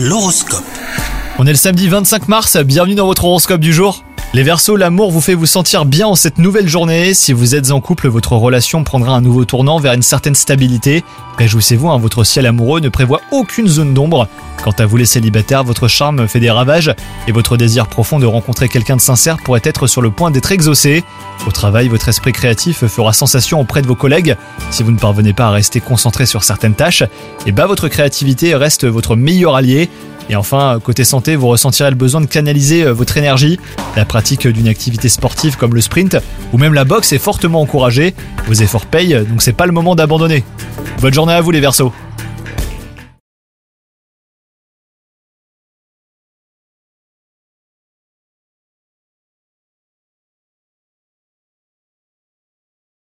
L'horoscope. On est le samedi 25 mars, bienvenue dans votre horoscope du jour. Les Verseaux, l'amour vous fait vous sentir bien en cette nouvelle journée. Si vous êtes en couple, votre relation prendra un nouveau tournant vers une certaine stabilité. Réjouissez-vous, hein, votre ciel amoureux ne prévoit aucune zone d'ombre. Quant à vous les célibataires, votre charme fait des ravages et votre désir profond de rencontrer quelqu'un de sincère pourrait être sur le point d'être exaucé. Au travail, votre esprit créatif fera sensation auprès de vos collègues. Si vous ne parvenez pas à rester concentré sur certaines tâches, et bah votre créativité reste votre meilleur allié. Et enfin, côté santé, vous ressentirez le besoin de canaliser euh, votre énergie. La pratique d'une activité sportive comme le sprint ou même la boxe est fortement encouragée. Vos efforts payent, donc c'est pas le moment d'abandonner. Bonne journée à vous les Verseaux